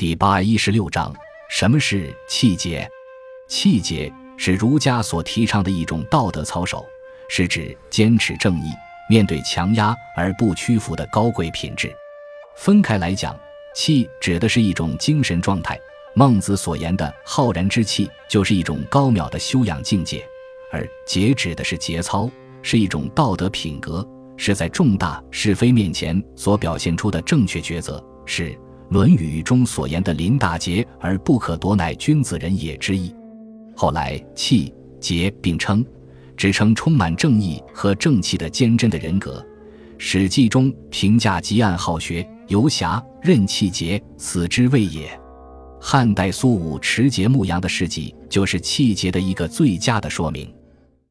第八一十六章：什么是气节？气节是儒家所提倡的一种道德操守，是指坚持正义、面对强压而不屈服的高贵品质。分开来讲，气指的是一种精神状态。孟子所言的浩然之气，就是一种高妙的修养境界；而节指的是节操，是一种道德品格，是在重大是非面前所表现出的正确抉择，是《论语》中所言的“临大节而不可夺，乃君子人也”之意。后来，气节并称，指称充满正义和正气的坚贞的人格。《史记》中评价汲黯好学、游侠，任气节，此之谓也。汉代苏武持节牧羊的事迹，就是气节的一个最佳的说明。